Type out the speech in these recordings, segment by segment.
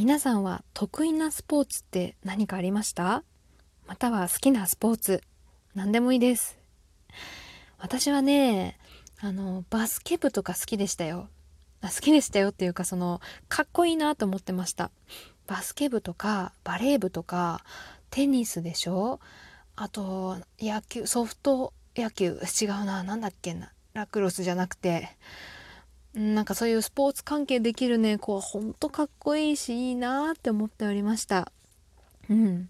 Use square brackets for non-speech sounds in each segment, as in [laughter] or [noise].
皆さんは得意なスポーツって何かありました？または好きなスポーツ何でもいいです。私はねあのバスケ部とか好きでしたよ。好きでしたよっていうかそのかっこいいなと思ってました。バスケ部とかバレー部とかテニスでしょ？あと野球ソフト野球。違うな何だっけな。ラクロスじゃなくて。なんかそういうスポーツ関係できるね子はほんとかっこいいしいいなって思っておりました。うん。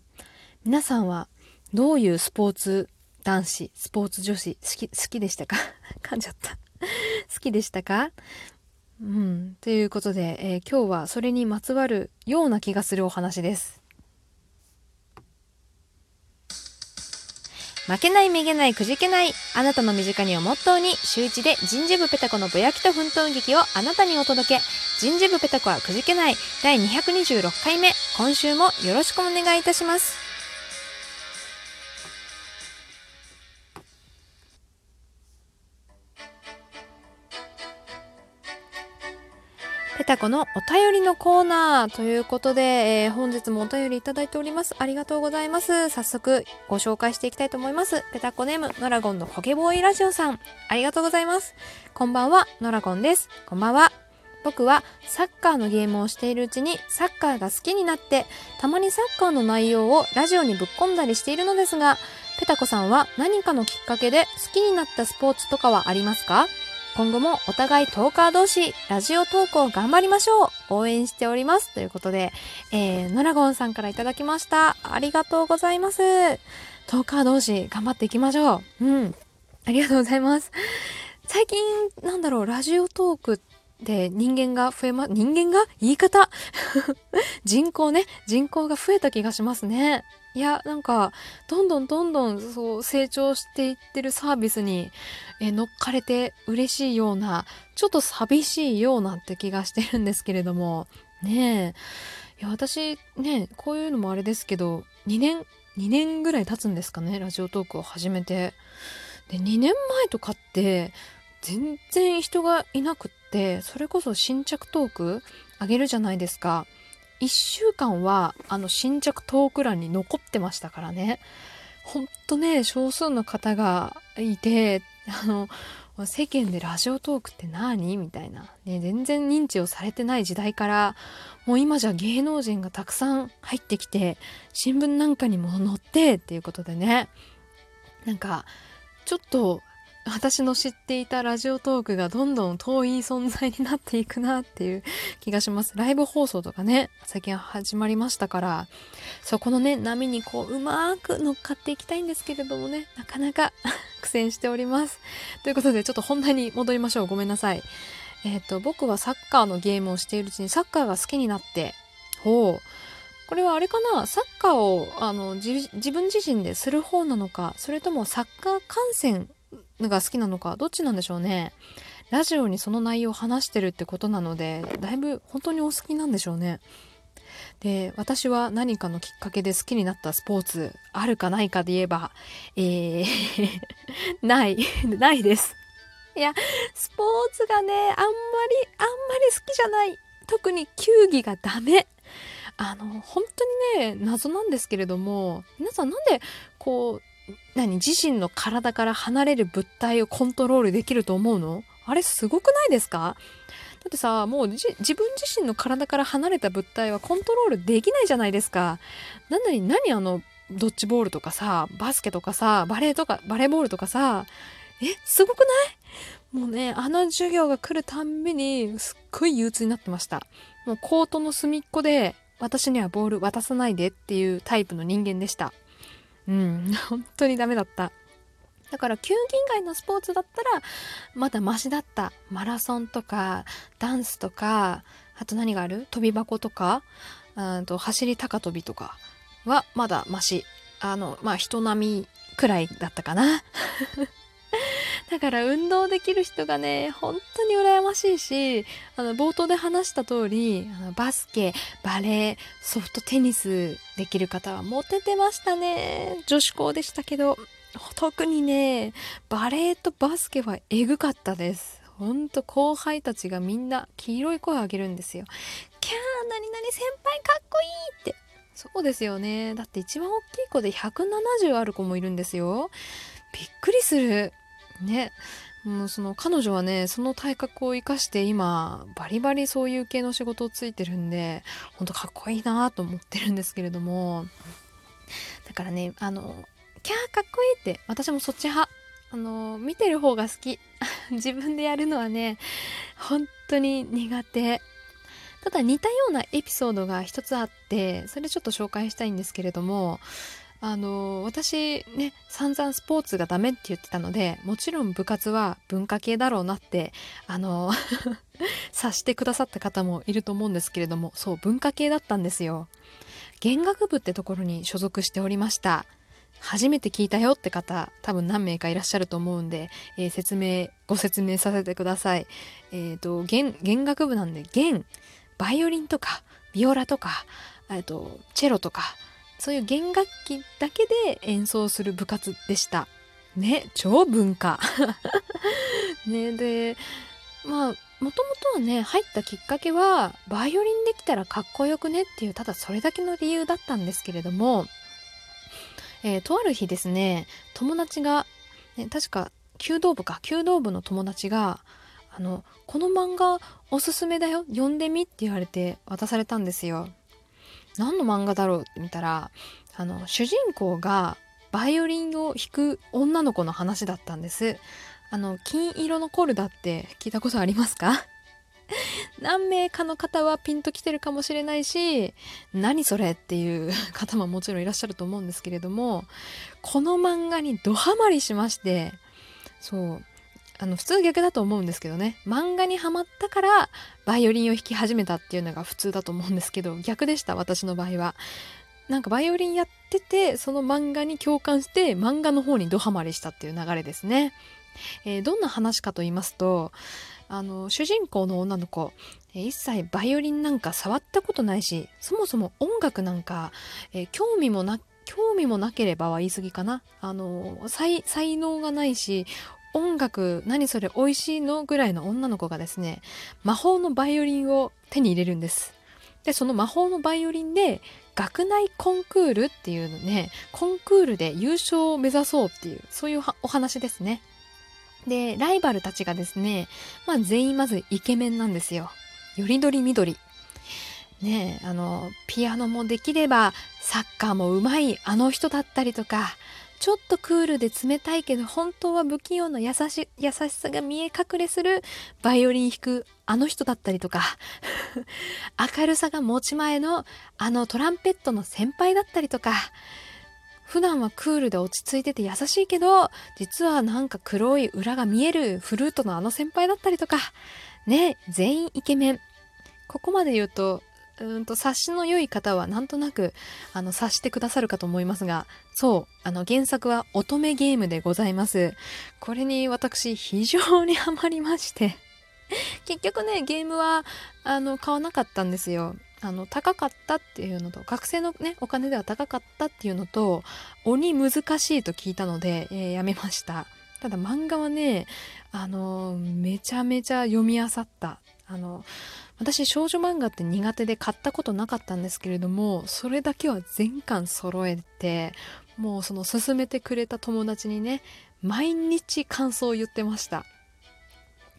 皆さんはどういうスポーツ男子スポーツ女子好き好きでしたか？[laughs] 噛んじゃった。好きでしたか？うん。ということで、えー、今日はそれにまつわるような気がするお話です。負けないめげないくじけないあなたの身近にをモットーに週一で人事部ペタコのぼやきと奮闘劇をあなたにお届け。人事部ペタコはくじけない。第226回目。今週もよろしくお願いいたします。ペタコのお便りのコーナーということで、えー、本日もお便りいただいております。ありがとうございます。早速ご紹介していきたいと思います。ペタコネーム、ノラゴンのコケボーイラジオさん。ありがとうございます。こんばんは、ノラゴンです。こんばんは。僕はサッカーのゲームをしているうちにサッカーが好きになって、たまにサッカーの内容をラジオにぶっ込んだりしているのですが、ペタコさんは何かのきっかけで好きになったスポーツとかはありますか？今後もお互いトーカー同士、ラジオ投稿頑張りましょう応援しておりますということで、えー、ノラゴンさんからいただきました。ありがとうございます。トーカー同士頑張っていきましょう。うん。ありがとうございます。最近、なんだろう、ラジオトークで人間が増えま、人間が？言い方？[laughs] 人口ね、人口が増えた気がしますね。いや、なんか、どんどんどんどんそう成長していってるサービスにえ乗っかれて嬉しいような、ちょっと寂しいようなって気がしてるんですけれども、ねえ。いや、私ね、こういうのもあれですけど、2年、2年ぐらい経つんですかね、ラジオトークを始めて。で、2年前とかって、全然人がいなくって、それこそ新着トークあげるじゃないですか。1週間はあの新着トーク欄に残ってましたからね。ほんとね、少数の方がいて、[laughs] あの、世間でラジオトークって何？みたいな、ね、全然認知をされてない時代から、もう今じゃ芸能人がたくさん入ってきて、新聞なんかにも載ってっていうことでね、なんか、ちょっと私の知っていたラジオトークがどんどん遠い存在になっていくなっていう気がします。ライブ放送とかね、最近始まりましたから、そこのね、波にこう、うまく乗っかっていきたいんですけれどもね、なかなか [laughs] 苦戦しております。ということで、ちょっと本題に戻りましょう。ごめんなさい。えっ、ー、と、僕はサッカーのゲームをしているうちにサッカーが好きになって、ほう。これはあれかな？サッカーをあの自分自身でする方なのかそれともサッカー観戦が好きなのかどっちなんでしょうね。ラジオにその内容を話してるってことなのでだいぶ本当にお好きなんでしょうね。で私は何かのきっかけで好きになったスポーツあるかないかで言えばえー [laughs] ない [laughs] ないです。いやスポーツがねあんまりあんまり好きじゃない。特に球技がダメ。あの本当にね謎なんですけれども皆さんなんでこう何自身の体から離れる物体をコントロールできると思うの？あれすごくないですか？だってさ、もう自分自身の体から離れた物体はコントロールできないじゃないですか。なのに何あの、ドッジボールとかさ、バスケとかさ、バレーとか、バレーボールとかさ、え、すごくない？もうね、あの授業が来るたんびに、すっごい憂鬱になってました。もうコートの隅っこで、私にはボール渡さないでっていうタイプの人間でした。うん、本当にダメだった。だから球技以外のスポーツだったらまだマシだった。マラソンとかダンスとかあと何がある？跳び箱とかあと走り高跳びとかはまだマシ。あのまあ人並みくらいだったかな。だから運動できる人がね、本当に羨ましいし、あの、冒頭で話した通り、あのバスケ、バレー、ソフトテニスできる方はモテてましたね。女子校でしたけど、特にね、バレーとバスケはエグかったです。ほんと後輩たちがみんな黄色い声を上げるんですよ。キャー何々先輩かっこいいってそうですよねだって一番大きい子で170ある子もいるんですよびっくりするね。もうその彼女はねその体格を生かして今バリバリそういう系の仕事をついてるんでほんとかっこいいなと思ってるんですけれども。だからねあのキャーかっこいいって私もそっち派。あの見てる方が好き。[laughs] 自分でやるのはね本当に苦手。ただ似たようなエピソードが一つあってそれちょっと紹介したいんですけれどもあの私ね散々スポーツがダメって言ってたのでもちろん部活は文化系だろうなってあの [laughs] 察してくださった方もいると思うんですけれどもそう文化系だったんですよ。弦楽部ってところに所属しておりました。初めて聞いたよって方多分何名かいらっしゃると思うんで、えー、説明ご説明させてください。え、ー、と弦弦楽部なんで弦バイオリンとかビオラとかとチェロとかそういう弦楽器だけで演奏する部活でした。ね、超文化。[laughs] ね、で、まあ、もともとはね、入ったきっかけは、バイオリンできたらかっこよくねっていう、ただそれだけの理由だったんですけれども、えー、とある日ですね、友達が、ね、確か、弓道部か、弓道部の友達が、あの、この漫画おすすめだよ、読んでみって言われて渡されたんですよ。何の漫画だろうって見たらあの主人公がバイオリンを弾く女の子の話だったんです。あの金色のコルダって聞いたことありますか？[laughs] 何名かの方はピンときてるかもしれないし何それっていう方ももちろんいらっしゃると思うんですけれどもこの漫画にドハマりしましてそうあの普通逆だと思うんですけどね。漫画にはまったからバイオリンを弾き始めたっていうのが普通だと思うんですけど逆でした私の場合は。なんかバイオリンやっててその漫画に共感して漫画の方にドハマりしたっていう流れですね、えー、どんな話かと言いますとあの主人公の女の子一切バイオリンなんか触ったことないしそもそも音楽なんか、えー、興味もな興味もなければは言い過ぎかな。あの才能がないし音楽何それ美味しいの？ぐらいの女の子がですね魔法のバイオリンを手に入れるんです。でその魔法のバイオリンで学内コンクールっていうのねコンクールで優勝を目指そうっていうそういうお話ですね。でライバルたちがですねまあ全員まずイケメンなんですよ。よりどりみどり。ねあのピアノもできればサッカーもうまいあの人だったりとかちょっとクールで冷たいけど本当は不器用な優し優しさが見え隠れするバイオリン弾くあの人だったりとか [laughs] 明るさが持ち前のあのトランペットの先輩だったりとか普段はクールで落ち着いてて優しいけど実はなんか黒い裏が見えるフルートのあの先輩だったりとかね全員イケメン。ここまで言うとうんと察しの良い方はなんとなくあの察してくださるかと思いますがそうあの原作は乙女ゲームでございます。これに私非常にハマりまして。[laughs] 結局ねゲームはあの買わなかったんですよ。あの高かったっていうのと学生のねお金では高かったっていうのと鬼難しいと聞いたので、えー、やめました。ただ漫画はねあのめちゃめちゃ読み漁ったあの私少女漫画って苦手で買ったことなかったんですけれどもそれだけは全巻揃えてもうその勧めてくれた友達にね毎日感想を言ってました。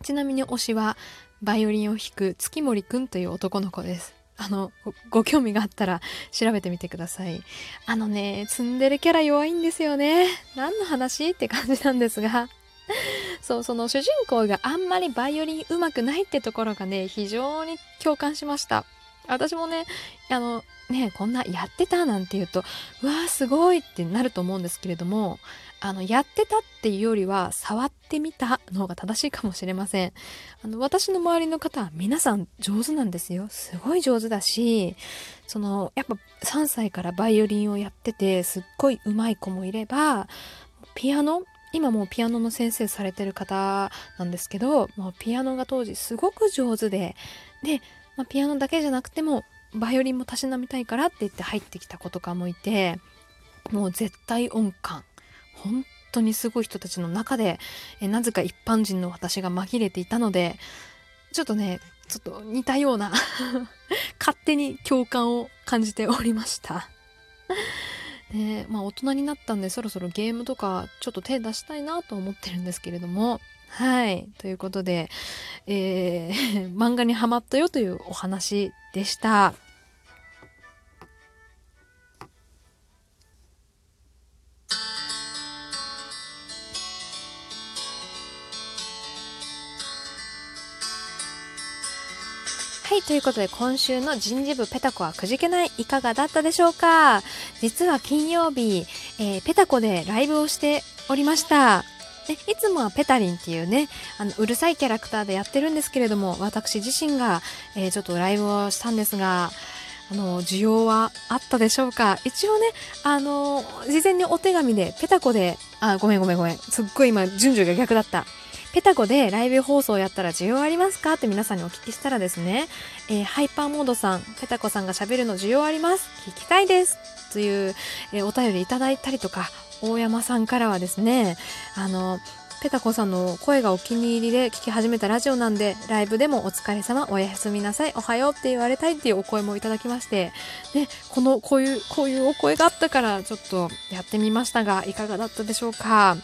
ちなみに推しはバイオリンを弾く月森くんという男の子です。あのご興味があったら調べてみてください。あのねツンデレキャラ弱いんですよね。何の話？って感じなんですが。そうその主人公があんまりバイオリン上手くないってところがね非常に共感しました。私もねあのねこんなやってたなんて言うとうわーすごいってなると思うんですけれどもあのやってたっていうよりは触ってみたの方が正しいかもしれません。あの私の周りの方は皆さん上手なんですよ。すごい上手だしそのやっぱ3歳からバイオリンをやっててすっごい上手い子もいればピアノ今もうピアノの先生されてる方なんですけど、もうピアノが当時すごく上手で、で、まあ、ピアノだけじゃなくても、バイオリンもたしなみたいからって言って入ってきた子とかもいて、もう絶対音感。本当にすごい人たちの中で、えなぜか一般人の私が紛れていたので、ちょっとね、ちょっと似たような [laughs] 勝手に共感を感じておりましたでまあ大人になったんでそろそろゲームとかちょっと手出したいなと思ってるんですけれどもはいということで、えー、[laughs] 漫画にハマったよというお話でした。ということで今週の人事部ペタコはくじけないいかがだったでしょうか？実は金曜日、えー、ペタコでライブをしておりました。でいつもはペタリンっていうね、あの、うるさいキャラクターでやってるんですけれども、私自身が、えー、ちょっとライブをしたんですが、あの、需要はあったでしょうか？一応ね、あの、事前にお手紙で、ペタコで、あ、ごめんごめんごめん。すっごい今、順序が逆だった。ペタコでライブ放送やったら需要ありますか？って皆さんにお聞きしたらですね、えー、ハイパーモードさん、ペタコさんが喋るの需要あります。聞きたいです。という、えー、お便りいただいたりとか、大山さんからはですね、あの、ペタコさんの声がお気に入りで聞き始めたラジオなんで、ライブでもお疲れ様、おやすみなさい、おはようって言われたいっていうお声もいただきまして、で、この、こういう、こういうお声があったから、ちょっとやってみましたが、いかがだったでしょうか？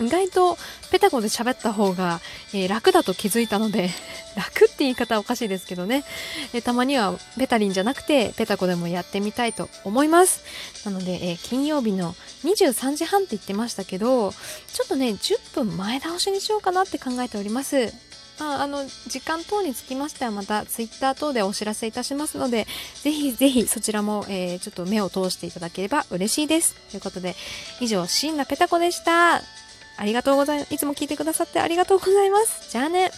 意外とペタコで喋った方が、えー、楽だと気づいたので [laughs] 楽って言い方はおかしいですけどね、えー、たまにはペタリンじゃなくてペタコでもやってみたいと思います。なので、えー、金曜日の23時半って言ってましたけどちょっとね10分前倒しにしようかなって考えております。あ、あの時間等につきましてはまたツイッター等でお知らせいたしますのでぜひぜひそちらも、えー、ちょっと目を通していただければ嬉しいです。ということで以上シンラペタコでした。ありがとうございます。いつも聞いてくださってありがとうございます。じゃあね。